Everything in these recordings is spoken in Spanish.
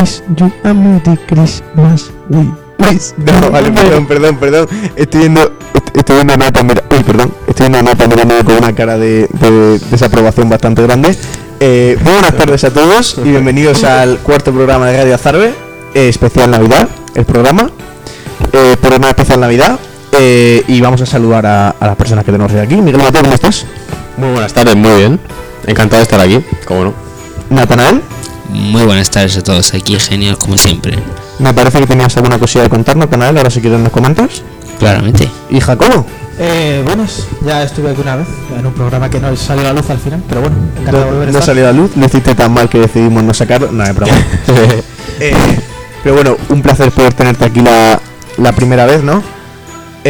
wish you a Merry Christmas. We wish. No, vale, perdón, perdón, perdón. Estoy viendo, est- estoy viendo a Nata, mira, uy, perdón, estoy viendo a Nata mirándome con una cara de, de desaprobación bastante grande. Eh, muy buenas tardes a todos y bienvenidos al cuarto programa de Radio Azarbe, eh, especial Navidad, el programa, eh, programa especial Navidad. eh, y vamos a saludar a, a las personas que tenemos hoy aquí. Miguel Mateo, ¿cómo estás? Muy buenas tardes, muy bien. Encantado de estar aquí, cómo no. Natanael, Muy buenas tardes a todos, aquí genial como siempre, me parece que tenías alguna cosilla de contarnos, Natanael, ahora si quieres nos comentas. claramente. Y Jacobo, Eh, buenas, ya estuve aquí una vez en un programa que no salió a la luz al final, pero bueno, encantado de no, volver a no estar. salió a la luz, lo hiciste tan mal que decidimos no sacarlo. No, es broma. Eh, pero bueno, un placer poder tenerte aquí la, la primera vez, ¿no?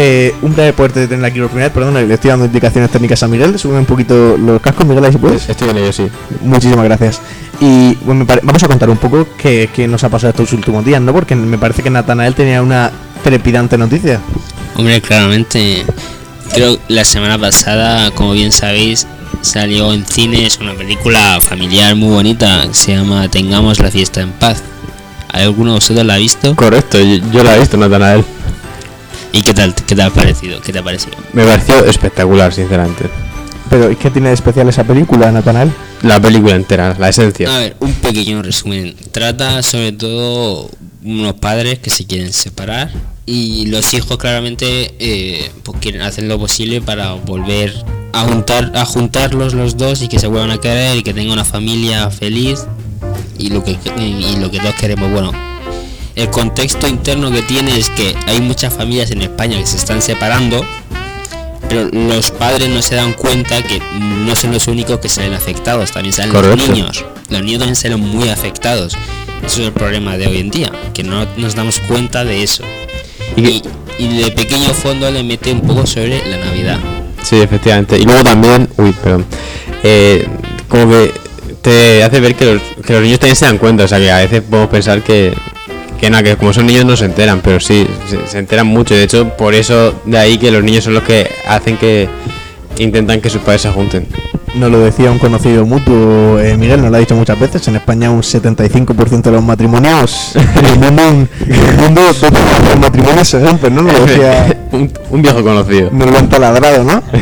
Eh, un placer poder tener aquí por primera vez, perdón, le estoy dando indicaciones técnicas a Miguel, sube un poquito los cascos, Miguel, ahí si puedes. Estoy en ello, sí. Muchísimas gracias. Y bueno, me pare- vamos a contar un poco qué, qué nos ha pasado estos últimos días, ¿no? Porque me parece que Natanael tenía una trepidante noticia. Hombre, claramente, creo que la semana pasada, como bien sabéis, salió en cines una película familiar muy bonita, que se llama Tengamos la fiesta en paz. ¿Hay alguno de vosotros la ha visto? Correcto, yo, yo la he visto, Natanael. ¿Y qué tal, qué te ha parecido? ¿Qué te ha parecido? Me pareció espectacular, sinceramente. Pero ¿y ¿qué tiene de especial esa película, Natanael? La película entera, la esencia. A ver, un pequeño resumen. Trata sobre todo unos padres que se quieren separar y los hijos claramente eh, pues quieren hacer lo posible para volver a juntar a juntarlos los dos y que se vuelvan a querer y que tengan una familia feliz y lo que y lo que todos queremos. Bueno, el contexto interno que tiene es que hay muchas familias en España que se están separando pero los padres no se dan cuenta que no son los únicos que se ven afectados, también salen los niños. Los niños también salen muy afectados. Eso es el problema de hoy en día, que no nos damos cuenta de eso. Y de pequeño fondo le mete un poco sobre la Navidad. Sí, efectivamente. Y luego también, uy, perdón. Eh, como que te hace ver que los, que los niños también se dan cuenta. O sea, que a veces podemos pensar que, que nada, que como son niños no se enteran, pero sí, se, se enteran mucho. De hecho, por eso de ahí que los niños son los que hacen que intentan que sus padres se junten. Nos lo decía un conocido mutuo, eh, Miguel, nos lo ha dicho muchas veces, en España un 75% de los matrimonios, en el mundo, un- en el mundo dos de los matrimonios se rompen, ¿no? Nos lo decía, un, un viejo conocido. nos lo han taladrado, ¿no?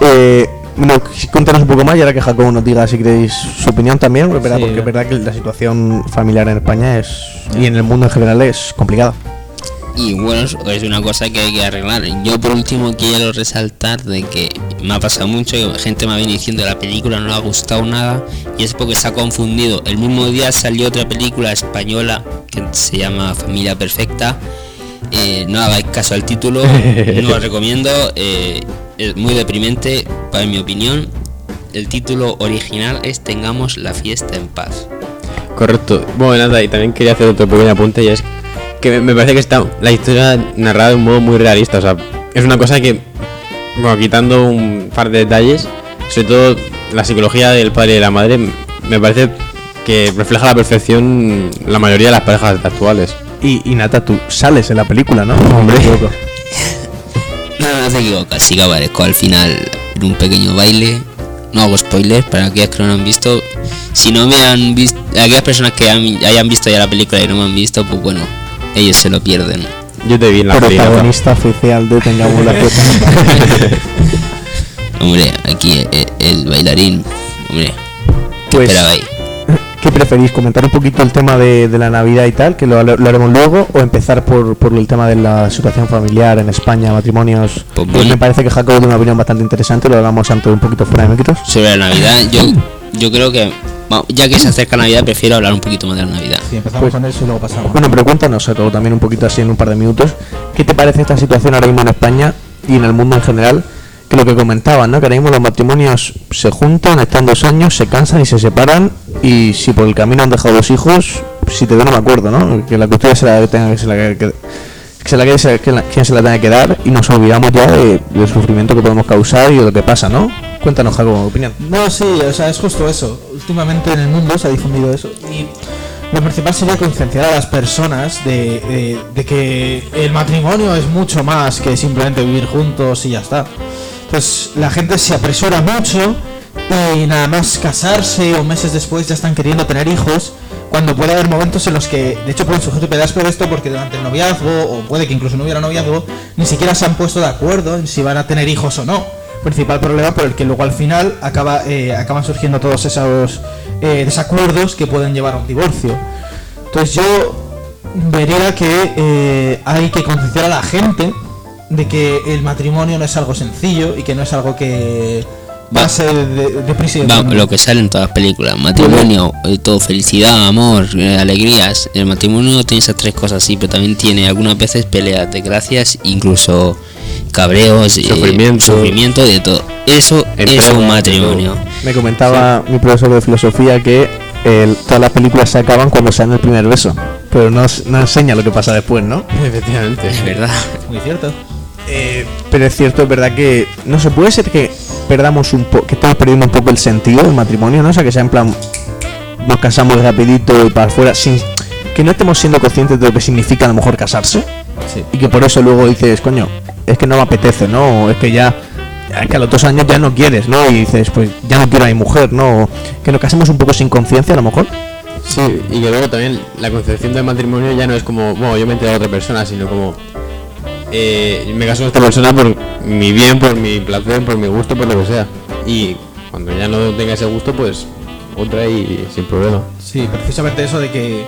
Eh, bueno, cuéntanos un poco más y ahora que Jacobo nos diga si queréis su opinión también, porque, es verdad- Sí. porque es verdad que la situación familiar en España es, y en el mundo en general es complicada. Y bueno, es- es una cosa que hay que arreglar. Yo por último quiero resaltar de que me ha pasado mucho, que gente me ha venido diciendo la película no le ha gustado nada y es porque se ha confundido. El mismo día salió otra película española que se llama Familia Perfecta. Eh, no hagáis caso al título, no lo recomiendo, eh, es muy deprimente para mi opinión. El título original es Tengamos la fiesta en paz. Correcto. Bueno, nada, y también quería hacer otro pequeño apunte y es que me- parece que está la historia narrada de un modo muy realista. O sea, es una cosa que, bueno, quitando un par de detalles, sobre todo la psicología del padre y de la madre, me parece que refleja a la perfección la mayoría de las parejas actuales. Y, y Nata, tú sales en la película, ¿no? Hombre. No, no te equivocas, sí que aparezco al final en un pequeño baile. No hago spoilers para aquellas que no lo han visto. Si no me han visto, aquellas personas que han- hayan visto ya la película y no me han visto, pues bueno, ellos se lo pierden. Yo te vi en la película. Protagonista oficial de Tengamos la. Hombre, aquí el, el bailarín, hombre, ¿qué Pues- esperaba ahí? ¿Qué preferís? ¿Comentar un poquito el tema de, de la Navidad y tal, que lo, lo haremos luego, o empezar por, por el tema de la situación familiar en España, matrimonios? Pues Pues bueno. me parece que Jacobo tiene una opinión bastante interesante, lo hagamos antes un poquito fuera de micros. Sobre la Navidad, yo, yo creo que, ya que se acerca Navidad, prefiero hablar un poquito más de la Navidad. Sí, empezamos Pues- con eso y luego pasamos. Bueno, pero cuéntanos, Jacobo, también un poquito así en un par de minutos, ¿qué te parece esta situación ahora mismo en España y en el mundo en general? Que lo que comentaban, ¿no? Que ahora mismo los matrimonios se juntan, están dos años, se cansan y se separan, y si por el camino han dejado dos hijos, si te veo no me acuerdo, ¿no? Que la custodia se la tenga que se la que, que se la que, se- que quien se la tenga que dar y nos olvidamos ya de- del sufrimiento que podemos causar y de lo que pasa, ¿no? Cuéntanos, Jacobo, opinión. No, sí, o sea, es justo eso. Últimamente en el mundo se ha difundido eso. Y lo principal sería concienciar a las personas de- de que el matrimonio es mucho más que simplemente vivir juntos y ya está. Entonces la gente se apresura mucho y nada más casarse o meses después ya están queriendo tener hijos cuando puede haber momentos en los que, de hecho, pueden surgir peleas por esto porque durante el noviazgo, o puede que incluso no hubiera noviazgo, ni siquiera se han puesto de acuerdo en si van a tener hijos o no. Principal problema por el que luego al final acaba, eh, acaban surgiendo todos esos eh, desacuerdos que pueden llevar a un divorcio. Entonces yo vería que eh, hay que concienciar a la gente de que el matrimonio no es algo sencillo y que no es algo que Va- pase de, de prisa y de Va, lo que sale en todas las películas, matrimonio, eh, todo felicidad, amor, eh, alegrías. El matrimonio tiene esas tres cosas así, pero también tiene algunas veces peleas, desgracias, incluso cabreos, eh, Sufrimiento. sufrimiento de todo. Eso es un matrimonio. Me comentaba mi profesor de filosofía que el- todas las películas se acaban cuando se dan el primer beso, pero no, no enseña lo que pasa después, ¿no? Efectivamente. Es verdad. Muy cierto. Eh, pero es cierto, es verdad que no se puede ser que perdamos un poco, que estamos perdiendo un poco el sentido del matrimonio, ¿no? O sea, que sea en plan, nos casamos rapidito y para afuera, sin que no estemos siendo conscientes de lo que significa a lo mejor casarse Sí. y que por eso luego dices, coño, es que no me apetece, ¿no? O es que ya, es que a los dos años ya no quieres, ¿no? Y dices, pues ya no quiero a mi mujer, ¿no? O que nos casemos un poco sin conciencia a lo mejor. Sí, y que luego también la concepción del matrimonio ya no es como, bueno, yo me entero a otra persona, sino como, eh, me caso con esta persona por mi bien, por mi placer, por mi gusto, por lo que sea. Y cuando ya no tenga ese gusto, pues otra y sin problema. Sí, precisamente eso de que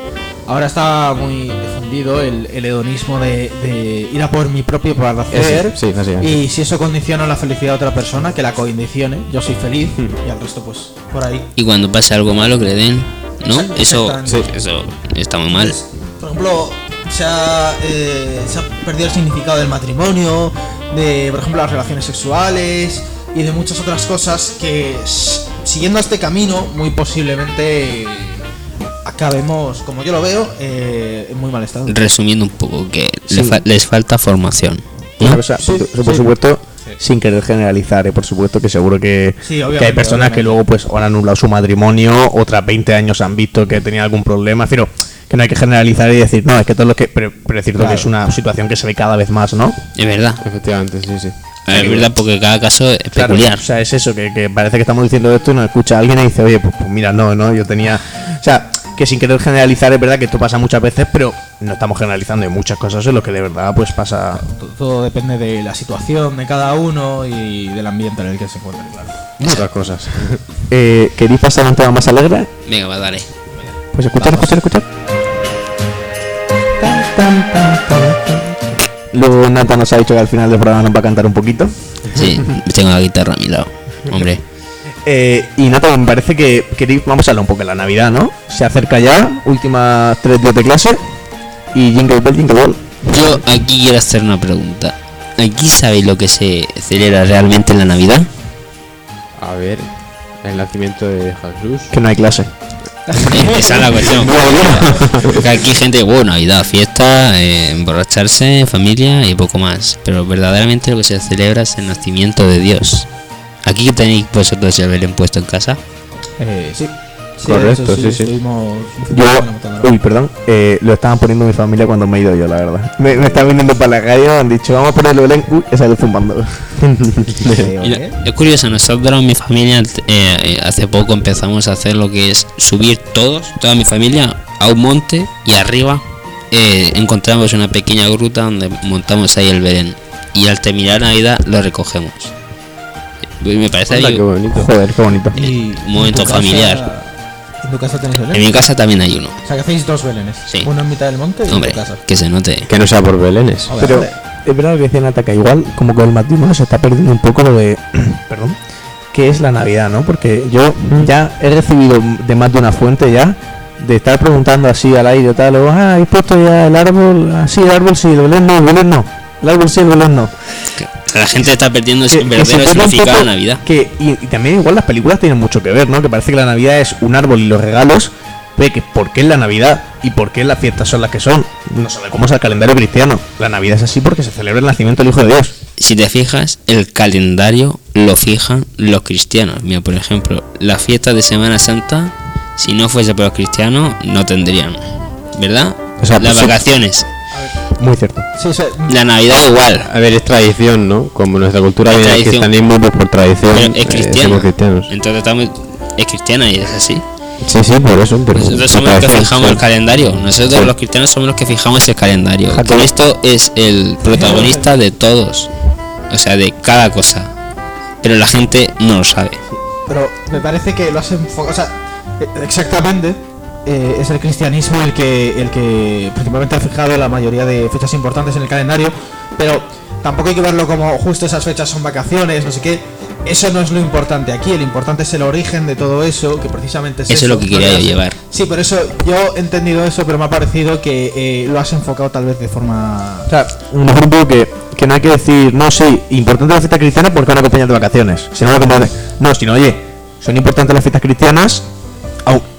ahora está muy difundido el, el hedonismo de, de ir a por mi propio placer. Eso, sí, básicamente. Y si eso condiciona la felicidad de otra persona, que la condicione. Yo soy feliz y al resto, pues, por ahí. Y cuando pasa algo malo que le den, ¿no? Eso, eso está muy mal. Pues, por ejemplo, se ha, eh, se ha perdido el significado del matrimonio, de, por ejemplo, las relaciones sexuales y de muchas otras cosas que, siguiendo este camino, muy posiblemente acabemos, como yo lo veo, eh, en muy mal estado. Resumiendo un poco, que Sí. le fa- les falta formación. ¿no? Una cosa, Sí, eso por sí. supuesto, sin querer generalizar, ¿eh? por supuesto que seguro que, Sí, que hay personas que luego pues o han anulado su matrimonio, otras 20 años han visto que tenía algún problema, pero que no hay que generalizar y decir, no, es que todo lo que... Pero, pero es cierto Claro. que es una situación que se ve cada vez más, ¿no? Es verdad. Efectivamente, sí, sí. Es verdad porque cada caso es Claro, peculiar. o sea, es eso, que, que parece que estamos diciendo esto y nos escucha alguien y dice, oye, pues, pues mira, no, no, yo tenía... O sea, que sin querer generalizar es verdad que esto pasa muchas veces, pero no estamos generalizando, hay muchas cosas en lo que de verdad pues pasa... To- Todo depende de la situación de cada uno y del ambiente en el que se encuentre, claro. Muchas cosas. Eh, ¿Queréis pasar a un tema más alegre? Venga, va, dale. Pues escuchar, escuchar, escuchar. Luego Nata nos ha dicho que al final del programa nos va a cantar un poquito. Sí, tengo la guitarra a mi lado. Hombre, Eh, y Nata, me parece que queréis, vamos a hablar un poco de la Navidad, ¿no? Se acerca ya, últimas tres días de clase. Y Jingle Bell, Jingle Bell. yo aquí quiero hacer una pregunta. ¿Aquí sabéis lo que se celebra realmente en la Navidad? A ver, el nacimiento de Jesús. Que no hay clase. Esa es la cuestión. Porque aquí hay gente, bueno, Navidad, fiesta, eh, emborracharse, familia y poco más. Pero verdaderamente lo que se celebra es el nacimiento de Dios. ¿Aquí tenéis vosotros el Belén puesto en casa? Eh, sí. Sí, Correcto, eso sí, sí. estuvimos- Yo, uy, perdón, eh, lo estaban poniendo mi familia cuando me he ido yo, la verdad. Me, me estaban viniendo para la calle, han dicho, vamos a ponerlo Belén, uy, he salido ¿eh? Es curioso, nosotros en mi familia eh, eh, hace poco empezamos a hacer lo que es subir todos, toda mi familia, a un monte y arriba eh, encontramos una pequeña gruta donde montamos ahí el Belén. Y al terminar Navidad lo recogemos. Me parece ahí qué bonito. Joder, qué bonito. Y un momento familiar. ¿En tu casa tenéis Belén? En mi casa también hay uno. O sea, que hacéis dos Belenes. Sí. Uno en mitad del monte y Hombre, en tu casa. que se note. Que no sea por Belénes. Joder, Pero es verdad lo que decía Nata, que igual como con el matrimonio se está perdiendo un poco lo de, perdón, que es la Navidad, ¿no? Porque yo ya he recibido de más de una fuente ya de estar preguntando así al aire tal, o, ah, ¿habéis puesto ya el árbol? Ah, sí, el árbol sí, el Belén no, el Belén no. El árbol sí, el no. La gente está perdiendo Que- el verdadero significado de poco Navidad. Que, y, y también igual las películas tienen mucho que ver, ¿no? Que parece que la Navidad es un árbol y los regalos, pero que ¿por qué es la Navidad? ¿Y por qué las fiestas son las que son? No sé cómo es el calendario cristiano. La Navidad es así porque se celebra el nacimiento del Hijo de Dios. Si te fijas, el calendario lo fijan los cristianos. Mira, por ejemplo, la fiesta de Semana Santa, si no fuese por los cristianos, no tendrían. ¿Verdad? O sea, Las pues vacaciones. Muy cierto. Sí, o sea, La Navidad igual. A ver, es tradición, ¿no? Como nuestra cultura Es viene del cristianismo, pues por tradición Pero es eh, cristiano. somos cristianos. Entonces estamos, es cristiana y es así. Sí, sí, por eso. Por Nosotros somos los que fijamos el calendario. Nosotros los cristianos somos los que fijamos el calendario. Jacob. Cristo es el protagonista de todos. O sea, de cada cosa. Pero la gente no lo sabe. Pero me parece que lo has enfocado. O sea, exactamente. Eh, es el cristianismo el que, el que principalmente ha fijado la mayoría de fechas importantes en el calendario. Pero tampoco hay que verlo como justo esas fechas son vacaciones, no sé qué. Eso no es lo importante aquí. El importante es el origen de todo eso, que precisamente es Eso es lo que quería yo llevar. Sí, por eso yo he entendido eso, pero me ha parecido que eh, lo has enfocado tal vez de forma. O sea, mejor un poco que, que no hay que decir, no, sí, importante la fiesta cristiana porque van acompañadas de vacaciones. Si no, No, sino, oye, son importantes las fiestas cristianas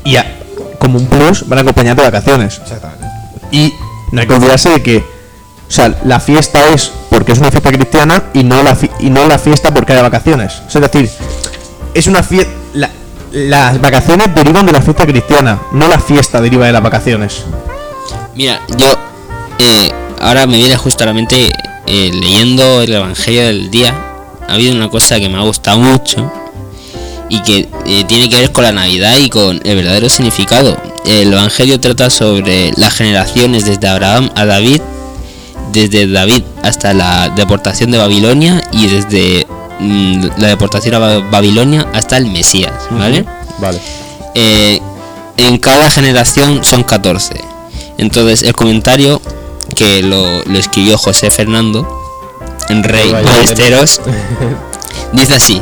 y a- como un plus van acompañadas de vacaciones. Exactamente. Y no hay que olvidarse de que, o sea, la fiesta es porque es una fiesta cristiana y no la, fi- y no la fiesta porque hay vacaciones. O sea, es decir, es una fiesta... las vacaciones derivan de la fiesta cristiana, no la fiesta deriva de las vacaciones. Mira, yo eh, ahora me viene justo a la mente eh, leyendo el Evangelio del día. Ha habido una cosa que me ha gustado mucho y que eh, tiene que ver con la Navidad y con el verdadero significado. El Evangelio trata sobre las generaciones desde Abraham a David, desde David hasta la deportación de Babilonia y desde mm, la deportación a Ba- Babilonia hasta el Mesías, ¿vale? Vale. Eh, en cada generación son 14. Entonces el comentario que lo, lo escribió José Fernando, en Rey Ballesteros, dice así.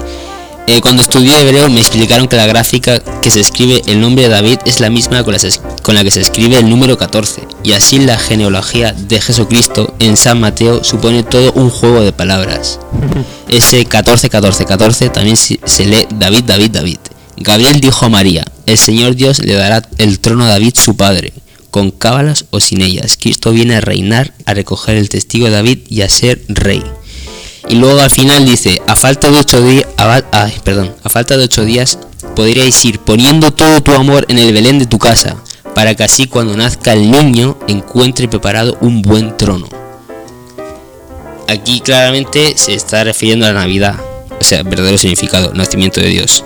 Eh, cuando estudié hebreo me explicaron que la gráfica que se escribe el nombre de David es la misma con la, con la que se escribe el número 14 y así la genealogía de Jesucristo en San Mateo supone todo un juego de palabras. Ese 14, 14, 14 también se lee David, David, David. Gabriel dijo a María, el Señor Dios le dará el trono a David su padre, con cábalas o sin ellas. Cristo viene a reinar, a recoger el testigo de David y a ser rey. Y luego al final dice, a falta de ocho días, perdón, a falta de ocho días podríais ir poniendo todo tu amor en el Belén de tu casa, para que así cuando nazca el niño encuentre preparado un buen trono. Aquí claramente se está refiriendo a la Navidad, o sea, verdadero significado, nacimiento de Dios.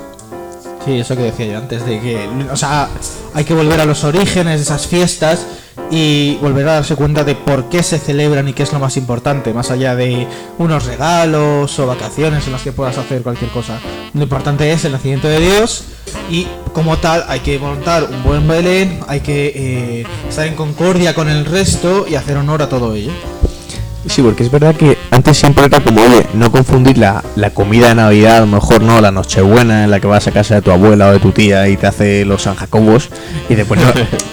Sí, eso que decía yo antes, de que, o sea, hay que volver a los orígenes de esas fiestas y volver a darse cuenta de por qué se celebran y qué es lo más importante, más allá de unos regalos o vacaciones en las que puedas hacer cualquier cosa. Lo importante es el nacimiento de Dios y como tal hay que montar un buen Belén, hay que eh, estar en concordia con el resto y hacer honor a todo ello. Sí, porque es verdad que antes siempre era como, oye, no confundir la, comida de Navidad, a lo mejor no, la Nochebuena en la que vas a casa de tu abuela o de tu tía y te hace los San Jacobos, y después no,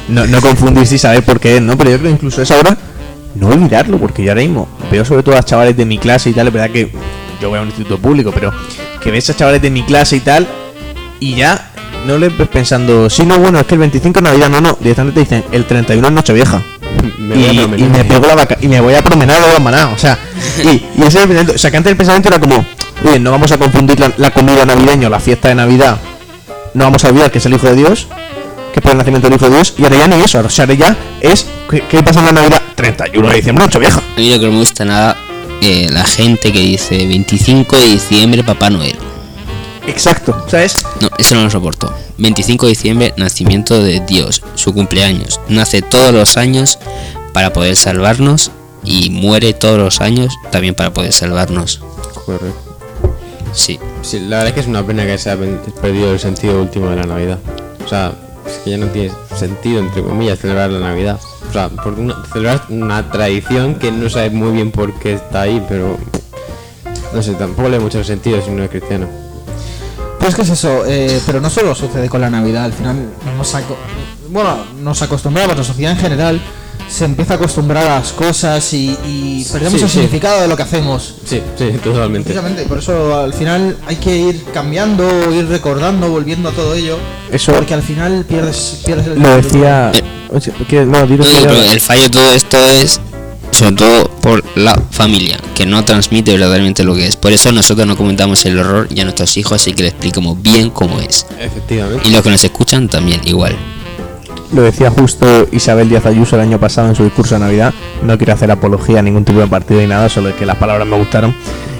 no, no confundirse y saber por qué ¿no? Pero yo creo que incluso es ahora no olvidarlo, porque yo ahora mismo veo sobre todo a chavales de mi clase y tal, es verdad que yo voy a un instituto público, pero que ves a chavales de mi clase y tal, y ya no les ves pensando, sí, no, bueno, es que el 25 es Navidad, no, no, directamente te dicen, el 31 es Nochevieja Me voy a y, me pego la vaca y me voy a promenar a la maná, o sea, y, y ese es el pensamiento, o sea, que antes el pensamiento era como, oye, no vamos a confundir la, la comida navideña o la fiesta de Navidad, no vamos a olvidar que es el Hijo de Dios, que es por el nacimiento del Hijo de Dios, y ahora ya ni eso, o sea, ahora ya es, ¿qué, qué pasa en la Navidad? 31 de diciembre, noche vieja. A mí lo que no me gusta nada, eh, la gente que dice 25 de diciembre Papá Noel. Exacto, ¿sabes? No, eso no lo soporto. 25 de diciembre, nacimiento de Dios, su cumpleaños. Nace todos los años para poder salvarnos y muere todos los años también para poder salvarnos. Correcto. Sí. Sí, la verdad es que es una pena que se ha pen- perdido el sentido último de la Navidad. O sea, es que ya no tiene sentido, entre comillas, celebrar la Navidad. O sea, porque una, celebrar una tradición que no sabes muy bien por qué está ahí, pero no sé, tampoco le da mucho sentido si no es cristiano. Pues que es eso, eh, pero no solo sucede con la Navidad, al final nos, aco- bueno, nos acostumbramos, la sociedad en general se empieza a acostumbrar a las cosas y, y perdemos Sí, el sí. significado de lo que hacemos. Sí, sí, totalmente. Precisamente, por eso al final hay que ir cambiando, ir recordando, volviendo a todo ello, Eso porque al final pierdes, pierdes el lo decía... No, pero el fallo de todo esto es sobre todo por la familia, que no transmite verdaderamente lo que es. Por eso nosotros no comentamos el horror y a nuestros hijos y que le explicamos bien cómo es. Efectivamente. Y los que nos escuchan también igual. Lo decía justo Isabel Díaz Ayuso el año pasado en su discurso de Navidad. No quiero hacer apología a ningún tipo de partido ni nada, solo que las palabras me gustaron.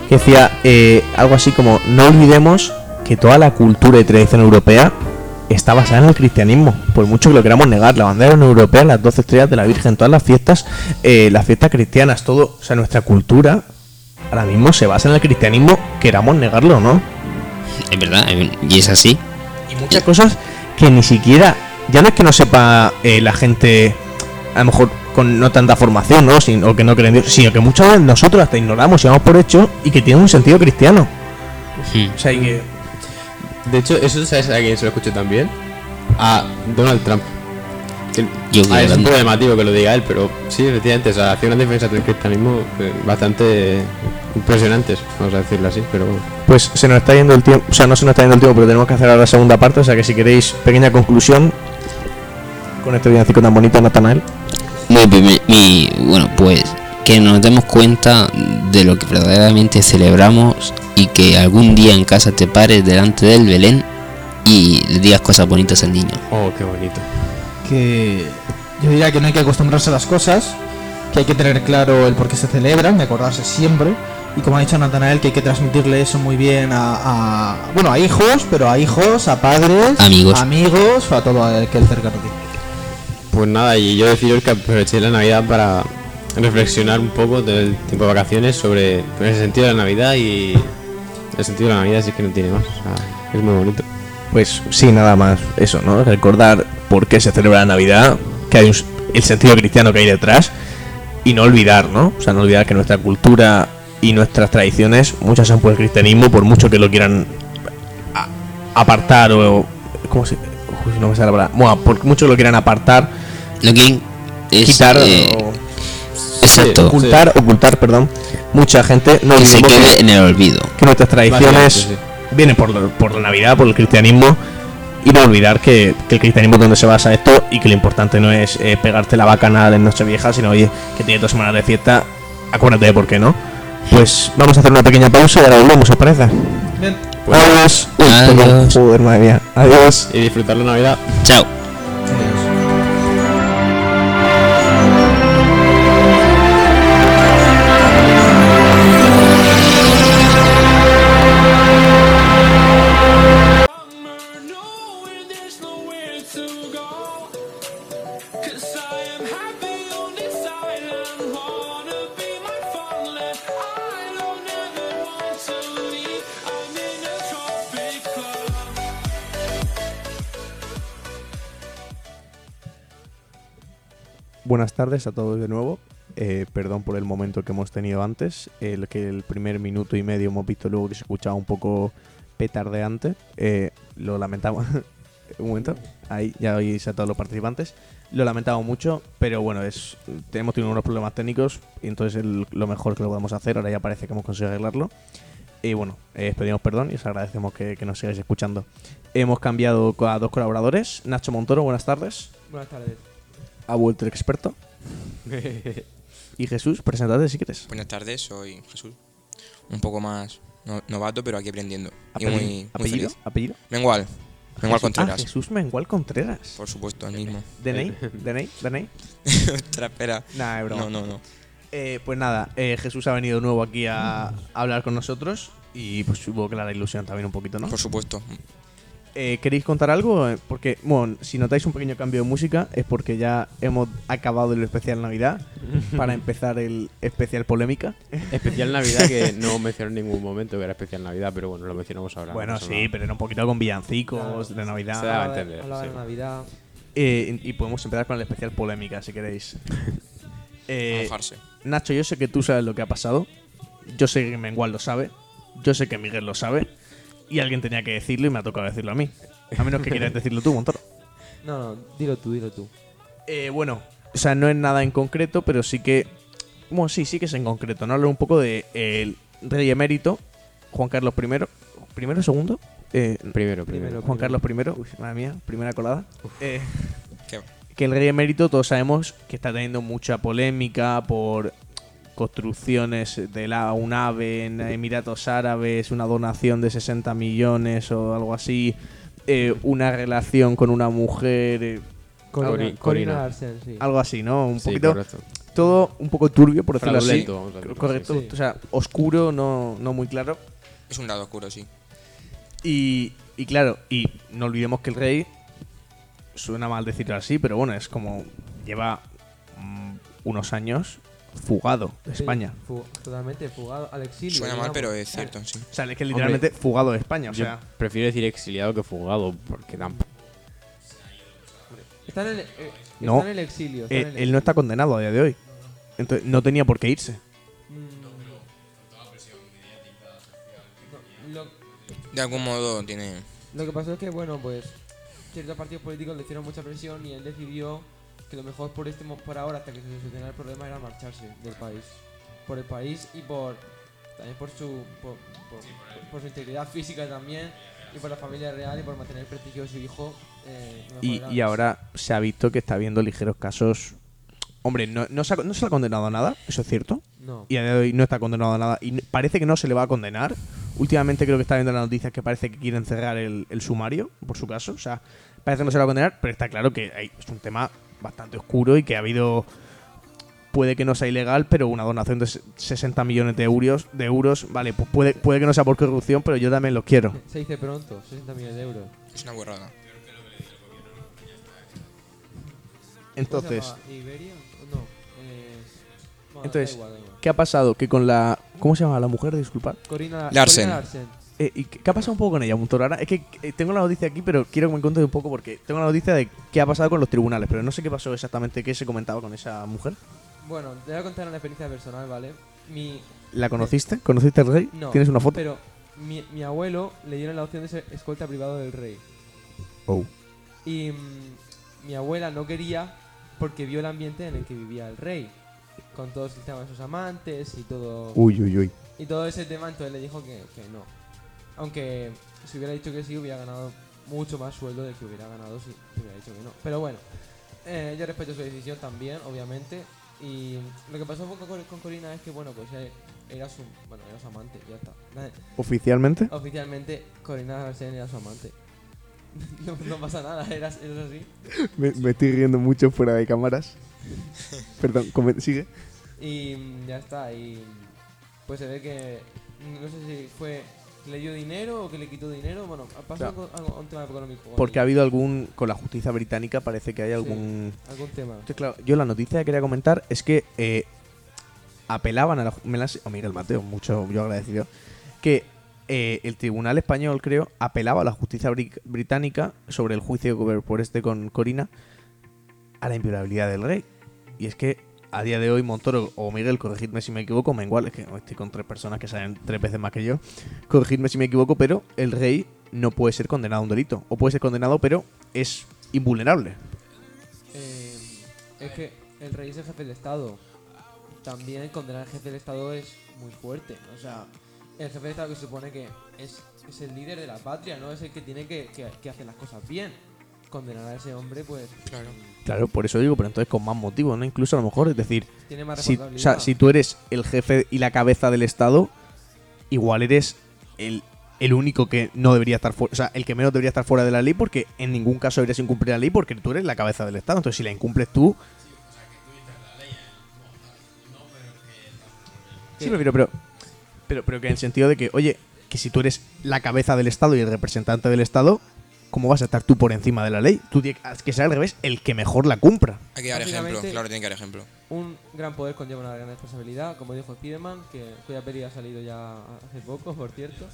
Que decía eh, algo así como: No olvidemos que toda la cultura y tradición europea está basada en el cristianismo. Por mucho que lo queramos negar, la bandera europea, las 12 estrellas de la Virgen, todas las fiestas, eh, las fiestas cristianas, todo, o sea, nuestra cultura ahora mismo se basa en el cristianismo, queramos negarlo o no. Es verdad, y es así. Y muchas cosas que ni siquiera, ya no es que no sepa eh, la gente, a lo mejor con no tanta formación, ¿no? Sin- o que no creen en Dios, sino que muchas veces nosotros hasta ignoramos y damos por hecho y que tiene un sentido cristiano. Hmm. O sea, y que... De hecho, eso sabes a quién se lo escuché también. A Donald Trump. Que- Yo ah, es un problemático que lo diga él, pero sí, efectivamente, o sea, hacía unas defensas del cristianismo eh, bastante impresionantes, vamos a decirlo así, pero bueno. Pues se nos está yendo el tiempo, o sea, no se nos está yendo el tiempo, pero tenemos que hacer ahora la segunda parte, o sea que si queréis, pequeña conclusión con este villancico tan bonito, Natanael. Muy prime- y bueno, pues que nos demos cuenta de lo que verdaderamente celebramos y que algún día en casa te pares delante del Belén y le digas cosas bonitas al niño. Oh, qué bonito. que yo diría que no hay que acostumbrarse a las cosas, que hay que tener claro el por qué se celebran, de acordarse siempre. Y como ha dicho Natanael, que hay que transmitirle eso muy bien a, a- bueno, a hijos, pero a hijos, a padres, Amigos. amigos, a todo aquel cercano que Pues nada, y yo deciros que aproveché la Navidad para reflexionar un poco del tiempo de vacaciones sobre pues, el sentido de la Navidad y el sentido de la Navidad sí que no tiene más. o sea, es muy bonito. Pues sí, nada más eso, ¿no? Recordar por qué se celebra la Navidad, que hay un s- el sentido cristiano que hay detrás y no olvidar, ¿no? O sea, no olvidar que nuestra cultura y nuestras tradiciones, muchas son por el cristianismo, por mucho que lo quieran a- apartar o... ¿Cómo se...? Uy, no me sale la palabra. Bueno, por mucho que lo quieran apartar, Lo que es quitar eh, o exacto, ocultar, ocultar, perdón, mucha gente no que se quede que, en el olvido. que nuestras tradiciones vienen por, la- por la Navidad, por el cristianismo y no olvidar que, que el cristianismo es donde se basa esto y que lo importante no es eh, pegarte la bacana en Nochevieja, sino oye, que tiene dos semanas de fiesta, acuérdate de por qué no. Pues vamos a hacer una pequeña pausa y ahora volvemos, ¿os parece? Bien. Pues- Adiós. Uy. Adiós. Joder, madre mía. Adiós. Y disfrutar la Navidad. Chao. Buenas tardes a todos de nuevo. Eh, perdón por el momento que hemos tenido antes. El que el primer minuto y medio hemos visto luego que se escuchaba un poco petardeante. Eh, lo lamentamos. un momento. Ahí ya oís a todos los participantes. Lo lamentamos mucho, pero bueno, es hemos tenido unos problemas técnicos y entonces el- lo mejor que lo podemos hacer. Ahora ya parece que hemos conseguido arreglarlo. Y bueno, eh, os pedimos perdón y os agradecemos que, que nos sigáis escuchando. Hemos cambiado a dos colaboradores. Nacho Montoro, buenas tardes. Buenas tardes. Ha vuelto el experto. Y Jesús, preséntate si quieres. Buenas tardes, soy Jesús. Un poco más no- novato, pero aquí aprendiendo. Y Apellido- muy, muy apellido, feliz. apellido. Mengual. Mengual Jesús- Contreras. Ah, Jesús Mengual Contreras. Por supuesto, el mismo. DNI, DNI, DNI. Ostras, espera. Nah, es broma. No, no, no. Eh, pues nada, eh, Jesús ha venido nuevo aquí a, a hablar con nosotros y pues supongo que le hará ilusión también un poquito, ¿no? Por supuesto. Eh, ¿Queréis contar algo? Eh, Porque, bueno, si notáis un pequeño cambio de música es porque ya hemos acabado el especial Navidad para empezar el especial polémica. Especial Navidad que no mencionó en ningún momento que era especial Navidad, pero bueno, lo mencionamos ahora. Bueno, no sí, nada. pero era un poquito con villancicos de Navidad. Se da a entender, hablaba sí. de Navidad. Eh, y podemos empezar con el especial polémica, si queréis. Eh. Nacho, yo sé que tú sabes lo que ha pasado. Yo sé que Mengual lo sabe. Yo sé que Miguel lo sabe. Y alguien tenía que decirlo y me ha tocado decirlo a mí. A menos que quieras decirlo tú, Montoro. No, no, dilo tú, dilo tú. Eh, bueno, o sea, no es nada en concreto, pero sí que. Bueno, sí, sí que es en concreto. ¿no? Hablar un poco de el rey emérito, Juan Carlos I. ¿Primero o segundo? Eh, Primero, primero. Primero. Juan Carlos I. Uy, madre mía, primera colada. Eh, ¿Qué? que el rey emérito todos sabemos que está teniendo mucha polémica por construcciones de la UNAVE en Emiratos Árabes, una donación de 60 millones o algo así, eh, una relación con una mujer, eh, Corina, Cori- Corina Corina. Larsen, sí. algo así, ¿no? Un Sí, poquito, correcto. todo un poco turbio, por decirlo así. Correcto. Sí. o sea, oscuro, no, no muy claro. Es un lado oscuro, sí. Y, y claro, y no olvidemos que el rey, suena mal decirlo así, pero bueno, es como lleva mm, unos años fugado de Sí, España. fu- totalmente fugado al exilio. Suena mal, digamos. pero es cierto, sí. O sea, es que literalmente fugado de España. O Yo sea, prefiero decir exiliado que fugado, porque tampoco. Está en el, eh, No. está en el exilio. está en él, el él no está exilio. condenado a día de hoy. Entonces, no tenía por qué irse. Mm. No, De algún modo tiene. lo que pasó es que, bueno, pues ciertos partidos políticos le hicieron mucha presión y él decidió que lo mejor por este por ahora, hasta que se solucionara el problema, era marcharse del país. Por el país y por también por su por, por- por su integridad física también y por la familia real y por mantener el prestigio de su hijo. eh, Y, y ahora se ha visto que está habiendo ligeros casos. Hombre, no, no, se ha, no se le ha condenado a nada, eso es cierto. No. Y a día de hoy no está condenado a nada. Y parece que no se le va a condenar. Últimamente creo que está viendo las noticias que parece que quieren cerrar el, el sumario, por su caso. O sea, parece que no se le va a condenar, pero está claro que hay- es un tema bastante oscuro y que ha habido. Puede que no sea ilegal, pero una donación de se- 60 millones de euros, de euros vale, pues puede, puede que no sea por corrupción, pero yo también los quiero. Se dice pronto, 60 millones de euros. Es una burrada. ¿Cómo se Entonces, Entonces, da igual, da igual. ¿qué ha pasado? Que con la. ¿Cómo se llama la mujer? Disculpad. Corina Larsen. Corina Larsen. Eh, ¿y qué ha pasado un poco con ella, Montoro? Ahora es que eh, tengo la noticia aquí, pero quiero que me cuentes un poco porque tengo la noticia de qué ha pasado con los tribunales, pero no sé qué pasó exactamente, qué se comentaba con esa mujer. Bueno, te voy a contar una experiencia personal, ¿vale? Mi. ¿La conociste? ¿Conociste al rey? No. ¿Tienes una foto? Pero mi, mi abuelo le dieron la opción de ser escolta privado del rey. Oh. Y mm, mi abuela no quería porque vio el ambiente en el que vivía el rey. Con todos tema de sus amantes y todo. Uy, uy, uy. Y todo ese tema, entonces le dijo que, que no. Aunque si hubiera dicho que sí, hubiera ganado mucho más sueldo del que hubiera ganado si hubiera dicho que no. Pero bueno, eh, yo respeto su decisión también, obviamente. Y lo que pasó con, con- Corina es que, bueno, pues era su, bueno, era su amante, ya está. ¿Oficialmente? Oficialmente, Corina Larsen era su amante. no, no pasa nada, era, es así. Me, me estoy riendo mucho fuera de cámaras. Perdón, sigue. Y ya está, y pues se ve que, no sé si fue, que le dio dinero o que le quitó dinero, bueno, pasó Claro. algo, un tema económico. con Porque ha habido algún. Con la justicia británica parece que hay algún. Algún tema. Entonces, claro, yo la noticia que quería comentar es que eh, apelaban a la. Me la, a Miguel Mateo, mucho yo agradecido. Que eh, el tribunal español, creo, apelaba a la justicia bri- británica sobre el juicio por este con Corina a la inviolabilidad del rey. Y es que a día de hoy, Montoro o Miguel, corregidme si me equivoco, Mengual, es que estoy con tres personas que saben tres veces más que yo, corregidme si me equivoco, pero el rey no puede ser condenado a un delito. O puede ser condenado, pero es invulnerable. Eh, es que el rey es el jefe del Estado. También condenar al jefe del Estado es muy fuerte. O sea, el jefe del Estado que se supone que es, es el líder de la patria, ¿no? Es el que tiene que, que- que hacer las cosas bien. Condenar a ese hombre, pues. Claro. Claro, por eso digo, pero entonces con más motivo, ¿no? Incluso a lo mejor, es decir, Tiene más si, o sea, si tú eres el jefe y la cabeza del Estado, igual eres el, el único que no debería estar fuera, o sea, el que menos debería estar fuera de la ley porque en ningún caso deberías incumplir la ley porque tú eres la cabeza del Estado. Entonces, si la incumples tú... Sí, me refiero, pero, pero, pero que en el sentido de que, oye, que si tú eres la cabeza del Estado y el representante del Estado, ¿cómo vas a estar tú por encima de la ley? Tú tienes que ser al revés, el que mejor la cumpla. Hay que dar ejemplo, claro, tiene que dar ejemplo. Un gran poder conlleva una gran responsabilidad, como dijo Spiderman, que cuya peli ha salido ya hace poco, por cierto.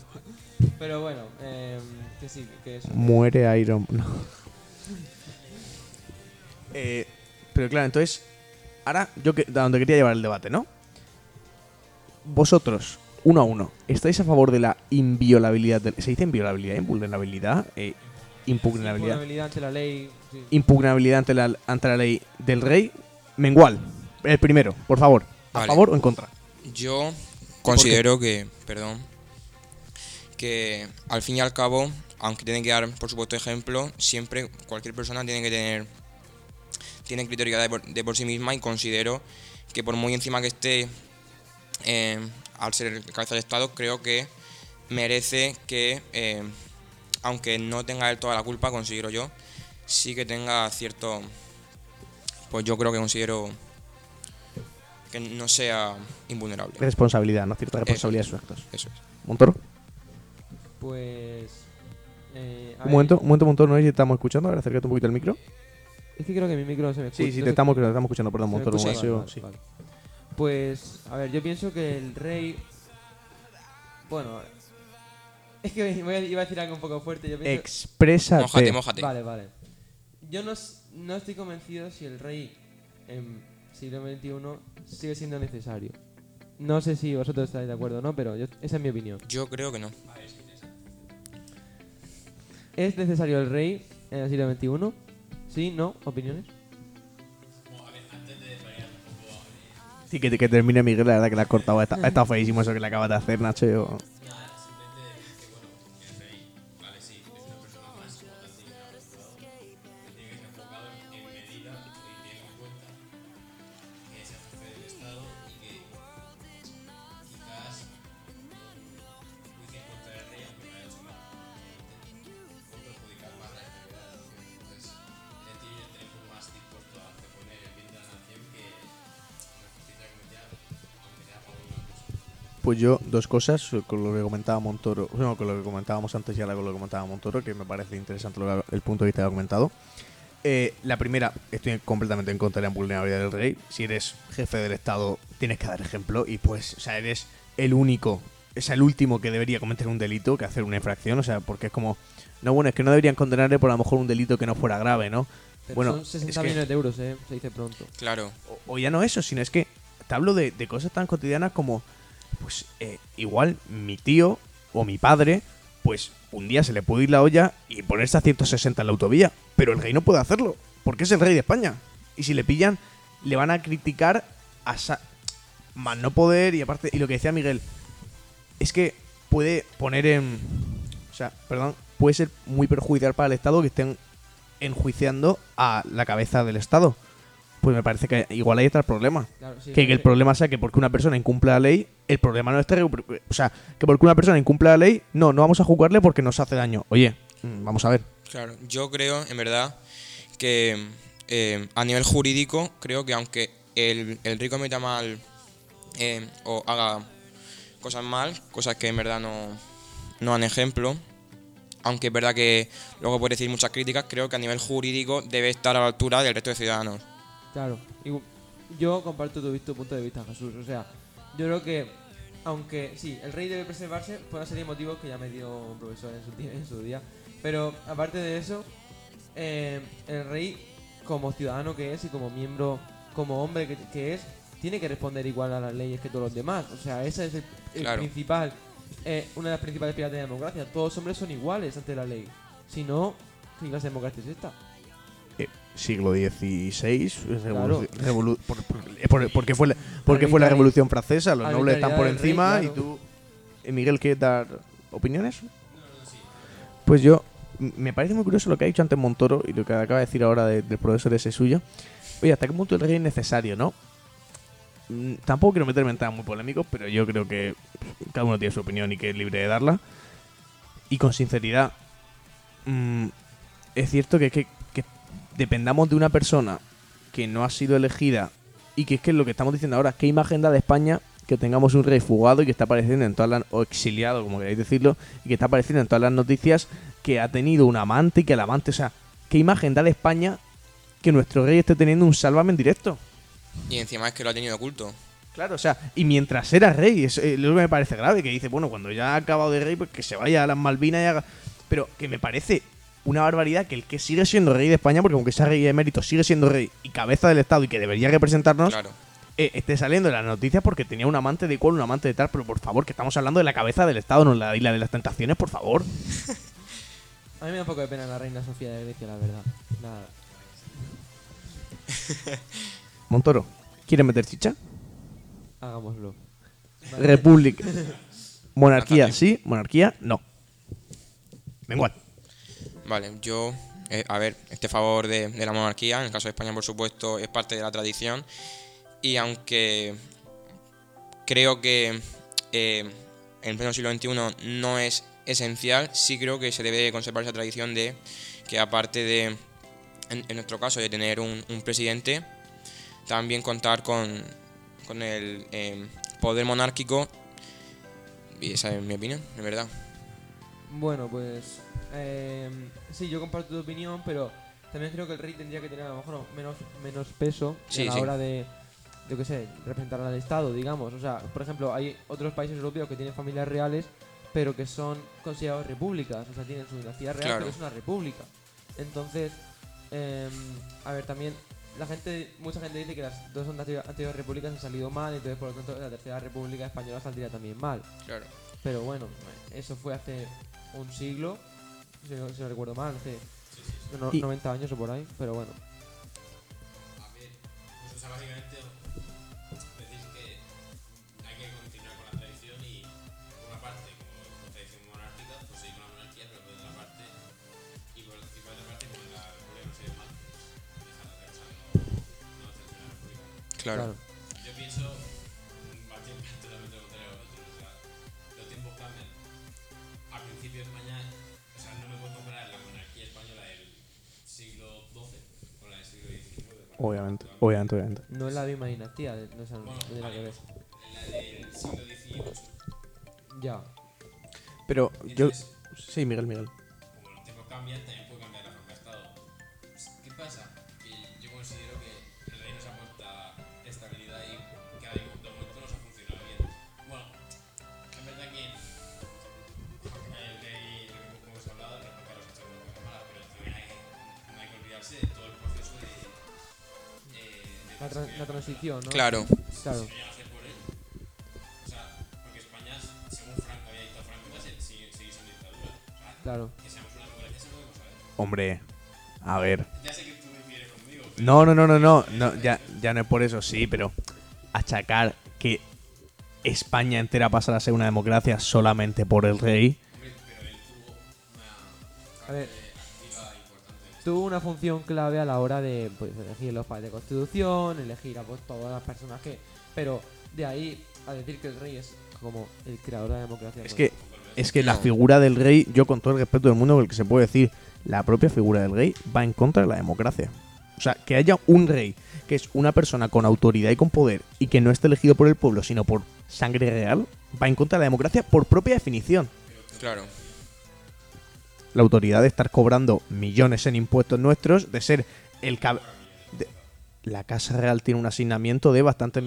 Pero bueno, eh, que sí, que eso. Muere Iron no. Eh, pero claro, entonces, ahora yo que, a donde quería llevar el debate, ¿no? Vosotros, uno a uno, ¿estáis a favor de la inviolabilidad? del- ¿Se dice inviolabilidad? ¿Invulnerabilidad? Eh, impugnabilidad. Impugnabilidad ante la ley. sí. Impugnabilidad ante la, ante la ley del rey. Mengual, el primero, por favor. ¿A Vale. favor o en contra? Yo considero que, perdón, que al fin y al cabo, aunque tiene que dar, por supuesto, ejemplo, siempre cualquier persona tiene que tener tiene criterio de por, de por sí misma y considero que por muy encima que esté eh, al ser el cabeza de Estado, creo que merece que, eh, aunque no tenga él toda la culpa, considero yo, sí que tenga cierto, pues yo creo que considero que no sea invulnerable. Responsabilidad, ¿no? Cierta responsabilidad de sus actos. Eso es. Montoro. Pues Eh, a Un ver, momento, un momento, Montoro, no sé si te estamos escuchando. A ver, acércate un poquito al micro. Es que creo que mi micro no se me escucha. Sí, sí, te estamos, te estamos escuchando, perdón, Montoro. escucha? ha sido- Vale, sí. vale. Pues, a ver, yo pienso que el rey. Bueno, es que voy a- iba a decir algo un poco fuerte. Yo pienso... Exprésate. Mójate, mójate. Vale, vale. Yo no, s- no estoy convencido si el rey en siglo XXI sigue siendo necesario. No sé si vosotros estáis de acuerdo o no, pero yo- esa es mi opinión. Yo creo que no. ¿Es necesario el rey en el siglo XXI? ¿Sí? ¿No? ¿Opiniones? Sí, que, que termine Miguel, la verdad que le has cortado. Ha estado feísimo eso que le acabas de hacer, Nacho. yo- Pues yo, dos cosas, eh, con lo que comentaba Montoro, no, con lo que comentábamos antes y ahora con lo que comentaba Montoro, que me parece interesante lo que el punto de vista que ha comentado. Eh, la primera, estoy completamente en contra de la vulnerabilidad del rey. Si eres jefe del Estado, tienes que dar ejemplo y pues, o sea, eres el único, es el último que debería cometer un delito, que hacer una infracción, o sea, porque es como, no, bueno, es que no deberían condenarle por a lo mejor un delito que no fuera grave, ¿no? Pero Bueno, son 60 es que- millones de euros, ¿eh? Se dice pronto. Claro. o, o ya no eso, sino es que te hablo de, de cosas tan cotidianas como, pues eh, igual mi tío o mi padre, pues un día se le puede ir la olla y ponerse a 160 en la autovía, pero el rey no puede hacerlo, porque es el rey de España. Y si le pillan, le van a criticar a sa- más no poder y aparte, y lo que decía Miguel, es que puede poner en... O sea, perdón, puede ser muy perjudicial para el Estado que estén enjuiciando a la cabeza del Estado. Pues me parece que igual ahí está el problema. Claro, sí, Que, que el problema sea que porque una persona incumple la ley, el problema no esté... O sea, que porque una persona incumple la ley, no, no vamos a juzgarle porque nos hace daño. Oye, mm, vamos a ver. Claro, yo creo, en verdad, que eh, a nivel jurídico, creo que aunque el, el rey cometa mal eh, o haga cosas mal, cosas que en verdad no, no dan ejemplo, aunque es verdad que luego puede decir muchas críticas, creo que a nivel jurídico debe estar a la altura del resto de ciudadanos. Claro. Y yo comparto tu, tu punto de vista, Jesús. O sea, yo creo que, aunque sí, el rey debe preservarse por una serie de motivos que ya me dio un profesor en su, ti- en su día. Pero aparte de eso, eh, el rey, como ciudadano que es y como miembro, como hombre que, que es, tiene que responder igual a las leyes que todos los demás. O sea, esa es el, el Claro. principal, eh, una de las principales pilares de la democracia. Todos los hombres son iguales ante la ley. Si no, ¿qué clase de democracia es esta? Siglo XVI, Claro. revolu- revolu- por- por- por- porque fue la, porque fue la Revolución Francesa, los nobles están por rey, encima y tú... Eh, Miguel, ¿quieres dar opiniones? Pues yo, me parece muy curioso lo que ha dicho antes Montoro y lo que acaba de decir ahora de- del profesor ese suyo. Oye, ¿hasta qué punto el rey es necesario, no? Mm, Tampoco quiero meterme en temas muy polémicos, pero yo creo que cada uno tiene su opinión y que es libre de darla. Y con sinceridad, mm, es cierto que, que, que dependamos de una persona que no ha sido elegida y que es que lo que estamos diciendo ahora, ¿qué imagen da de España que tengamos un rey fugado y que está apareciendo en todas las, o exiliado, como queráis decirlo, y que está apareciendo en todas las noticias que ha tenido un amante y que el amante, o sea, ¿qué imagen da de España que nuestro rey esté teniendo un sálvame en directo? Y encima es que lo ha tenido oculto. Claro, o sea, y mientras era rey, es eh, lo que me parece grave, que dice, bueno, cuando ya ha acabado de rey, pues que se vaya a las Malvinas y haga... Pero que me parece una barbaridad que el que sigue siendo rey de España, porque aunque sea rey de mérito, sigue siendo rey y cabeza del Estado y que debería representarnos, Claro. eh, esté saliendo en las noticias porque tenía un amante de cual, un amante de tal, pero por favor, que estamos hablando de la cabeza del Estado, no la isla de las tentaciones, por favor. A mí me da un poco de pena la reina Sofía de Grecia, la verdad. Nada. Montoro, ¿quiere meter chicha? Hagámoslo. República. Monarquía, sí, monarquía, no. Venga, Vale, yo, eh, a ver, estoy a favor de, la monarquía, en el caso de España, por supuesto, es parte de la tradición. Y aunque creo que eh, en pleno siglo XXI no es esencial, sí creo que se debe conservar esa tradición de que aparte de, en, nuestro caso, de tener un, un presidente, también contar con, con el eh, poder monárquico. Y esa es mi opinión, de verdad. Bueno, pues. Eh, sí, yo comparto tu opinión, pero también creo que el rey tendría que tener a lo mejor menos, menos peso Sí, a la sí. hora de, yo qué sé, representar al Estado, digamos. O sea, por ejemplo, hay otros países europeos que tienen familias reales, pero que son considerados repúblicas. O sea, tienen su dinastía real, Claro. pero es una república. Entonces, em, a ver, también la gente, mucha gente dice que las dos anteri- anteriores repúblicas han salido mal, entonces por lo tanto la tercera república española saldría también mal. Claro. Pero bueno, eso fue hace un siglo, si no, si no recuerdo mal, hace no- Y- 90 años o por ahí, pero bueno. A ver, pues o sea, básicamente decís que hay que continuar con la tradición y por una parte, como, tradición monárquica, pues seguir con la monarquía, pero por otra parte, y por, y por otra parte, como la república no se ve mal, dejar sea, no, no la república. Claro. Yo Obviamente, obviamente, obviamente. No es la misma dinastía, de- no, es- que ver. La del siglo XVIII, Ya. Pero yo. Entonces- Sí, Miguel, Miguel. como los tiempos cambian, también que seamos una democracia, eso lo debemos saber. Hombre, a ver. Ya sé que tú difieres conmigo, pero No, no, no, no, no. no ya, ya no es por eso, sí, pero achacar que España entera pasara a ser una democracia solamente por el rey. hombre, pero él tuvo una A ver. Tuvo una función clave a la hora de pues, elegir los padres de constitución, elegir a pues, todas las personas que. Pero de ahí a decir que el rey es como el creador de la democracia. Es pues, que, es que la figura del rey, yo con todo el respeto del mundo, el que se puede decir, la propia figura del rey va en contra de la democracia. O sea, que haya un rey que es una persona con autoridad y con poder y que no esté elegido por el pueblo, sino por sangre real, va en contra de la democracia por propia definición. Claro. La autoridad de estar cobrando millones en impuestos nuestros, de ser el cab- de- La Casa Real tiene un asignamiento de bastante...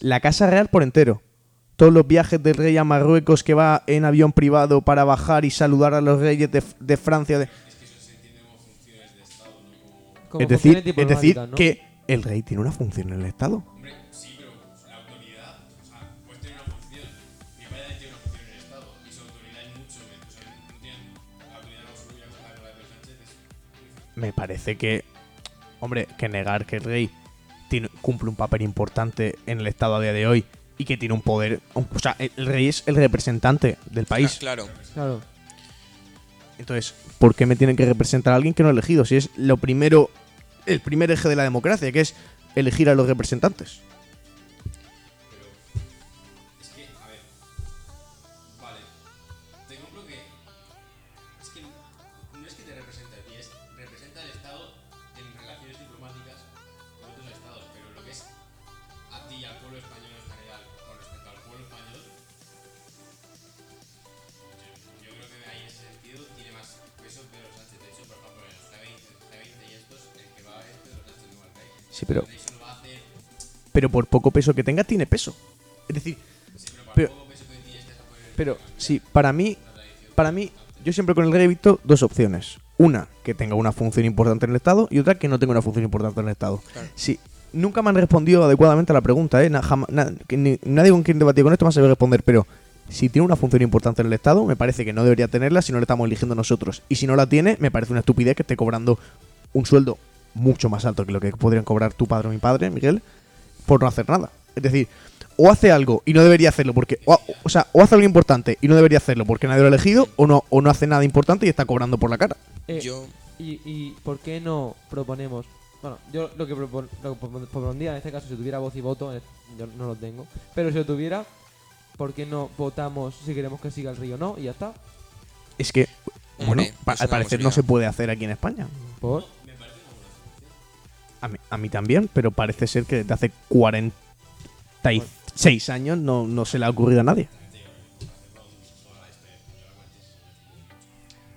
La Casa Real por entero. Todos los viajes del rey a Marruecos que va en avión privado para bajar y saludar a los reyes de, de Francia. de- como Es decir, es decir que el rey tiene una función en el Estado. Hombre, sí, Me parece que, hombre, que negar que el rey tiene- cumple un papel importante en el Estado a día de hoy y que tiene un poder... O sea, el el rey es el representante del país. Claro. Claro. Entonces, ¿por qué me tienen que representar a alguien que no he elegido? Si es lo primero, el primer eje de la democracia, que es elegir a los representantes. Pero por poco peso que tenga, tiene peso. Es decir, Sí, pero este sí, para mí, para mí, yo siempre con el rey he visto dos opciones. Una, que tenga una función importante en el Estado y otra, que no tenga una función importante en el Estado. Claro. Sí, nunca me han respondido adecuadamente a la pregunta, ¿eh? Na- jama- na- que ni- nadie con quien debatir con esto me ha sabido responder, pero si tiene una función importante en el Estado, me parece que no debería tenerla si no la estamos eligiendo nosotros. Y si no la tiene, me parece una estupidez que esté cobrando un sueldo mucho más alto que lo que podrían cobrar tu padre o mi padre, Miguel, por no hacer nada. Es decir, o hace algo y no debería hacerlo porque. O, o sea, o hace algo importante y no debería hacerlo porque nadie lo ha elegido, o no, o no hace nada importante y está cobrando por la cara. Eh, Yo. y, ¿Y por qué no proponemos? Bueno, yo lo que, propon- lo que propon- propondría en este caso, si tuviera voz y voto, yo no lo tengo, pero si lo tuviera, ¿por qué no votamos si queremos que siga el río o no? Y ya está. Es que, bueno, Hombre, pa- es al parecer no se puede hacer aquí en España. ¿Por? A mí, a mí también, pero parece ser que desde hace 46 años no, no se le ha ocurrido a nadie.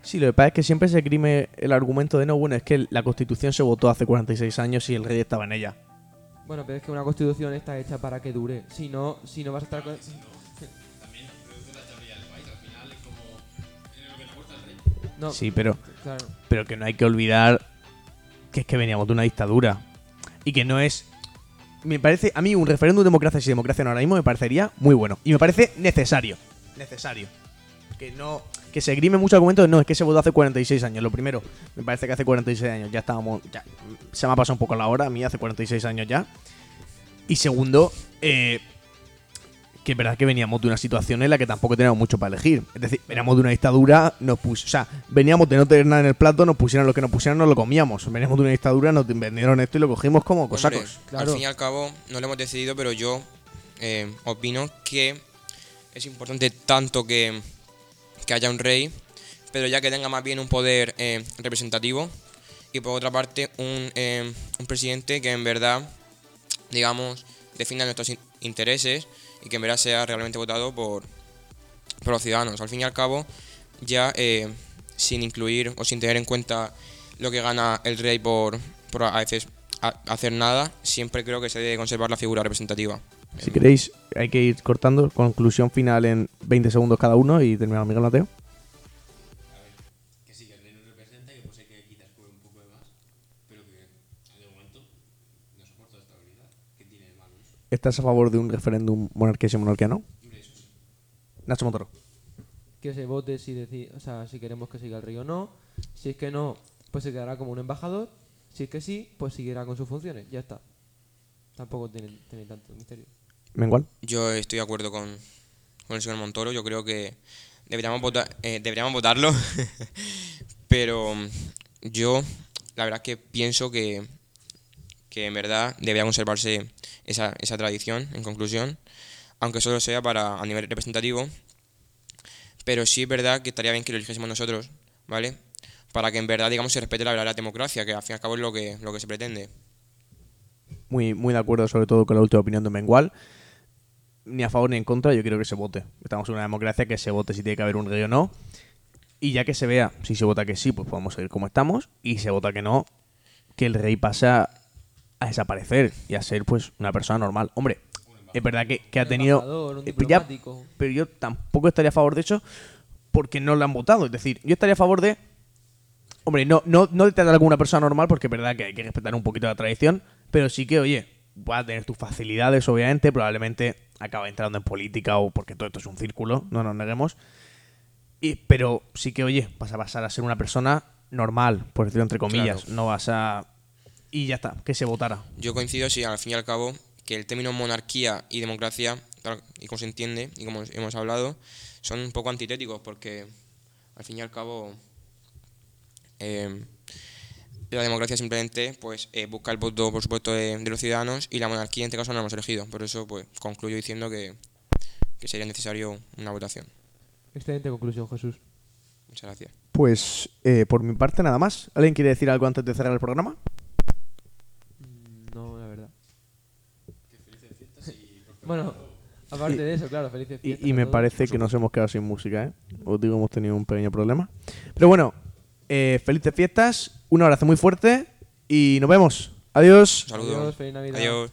Sí, lo que pasa es que siempre se crime el argumento de no, bueno, es que la constitución se votó hace 46 años y el rey estaba en ella. Bueno, pero es que una constitución está hecha para que dure. Si no, si no vas a estar con... No, Sí, pero, claro. pero que no hay que olvidar que es que veníamos de una dictadura. Y que no es. Me parece, a mí, un referéndum de democracia y democracia ahora mismo me parecería muy bueno. Y me parece necesario. Necesario. Que no. Que se grime mucho argumento de no, es que se votó hace 46 años. Lo primero, me parece que hace 46 años ya estábamos. Ya, se me ha pasado un poco la hora, a mí hace 46 años ya. Y segundo, eh, que es verdad que veníamos de una situación en la que tampoco teníamos mucho para elegir. Es decir, veníamos de una dictadura, nos pus o sea, veníamos de no tener nada en el plato, nos pusieron lo que nos pusieron, nos lo comíamos. Veníamos de una dictadura, nos vendieron esto y lo cogimos como Hombre, cosacos. Claro. Al fin y al cabo, no lo hemos decidido, pero yo eh, opino que es importante tanto que, que haya un rey, pero ya que tenga más bien un poder eh, representativo y por otra parte un, eh, un presidente que en verdad, digamos, defina nuestros in- intereses y que en verdad sea realmente votado por, por los ciudadanos. Al fin y al cabo, ya eh, sin incluir o sin tener en cuenta lo que gana el rey por, por a veces hacer nada, siempre creo que se debe conservar la figura representativa. Si queréis, hay que ir cortando. Conclusión final en 20 segundos cada uno y terminamos Miguel Mateo. ¿Estás a favor de un referéndum monarquía y monarquiano? Nacho Montoro. Que se vote si deci- o sea, si queremos que siga el rey o no. Si es que no, pues se quedará como un embajador. Si es que sí, pues seguirá con sus funciones. Ya está. Tampoco tiene, tiene tanto misterio. Mengual. Yo estoy de acuerdo con, con el señor Montoro, yo creo que deberíamos, votar, eh, deberíamos votarlo, pero yo la verdad es que pienso que, que en verdad debería conservarse esa, esa tradición, en conclusión, aunque solo sea para a nivel representativo, pero sí es verdad que estaría bien que lo eligiésemos nosotros, ¿vale? Para que en verdad, digamos, se respete la verdadera democracia, que al fin y al cabo es lo que, lo que se pretende. Muy, muy de acuerdo, sobre todo con la última opinión de Mengual. Ni a favor ni en contra, yo quiero que se vote. Estamos en una democracia que se vote si tiene que haber un rey o no. Y ya que se vea, si se vota que sí, pues podemos seguir como estamos. Y se vota que no, que el rey pasa a desaparecer y a ser pues una persona normal. Hombre, es verdad que, que ha tenido... eh, pero ya- pero yo tampoco estaría a favor de eso porque no lo han votado. Es decir, yo estaría a favor de. Hombre, no, no, no de tratar como una persona normal, porque es verdad que hay que respetar un poquito la tradición, pero sí que, oye, va a tener tus facilidades, obviamente, probablemente acaba entrando en política o porque todo esto es un círculo, no nos neguemos. Y, pero sí que, oye, vas a pasar a ser una persona normal, por decirlo entre comillas. Claro. No vas a. Y ya está, que se votara. Yo coincido, sí, al fin y al cabo, que el término monarquía y democracia, tal y como se entiende, y como hemos hablado, son un poco antitéticos, porque al fin y al cabo eh, la democracia simplemente pues eh, busca el voto, por supuesto, de, de los ciudadanos, y la monarquía en este caso no la hemos elegido. Por eso pues concluyo diciendo que, que sería necesario una votación. Excelente conclusión, Jesús. Muchas gracias. Pues, eh, por mi parte, nada más. ¿Alguien quiere decir algo antes de cerrar el programa? Mm, No, la verdad. Bueno, aparte Y- de eso, claro, felices fiestas. Y, y a me todos. parece que nos hemos quedado sin música, ¿eh? Os digo, hemos tenido un pequeño problema. Pero bueno, eh, felices fiestas, un abrazo muy fuerte y nos vemos. Adiós. Un saludo. Adiós, feliz Navidad. Adiós.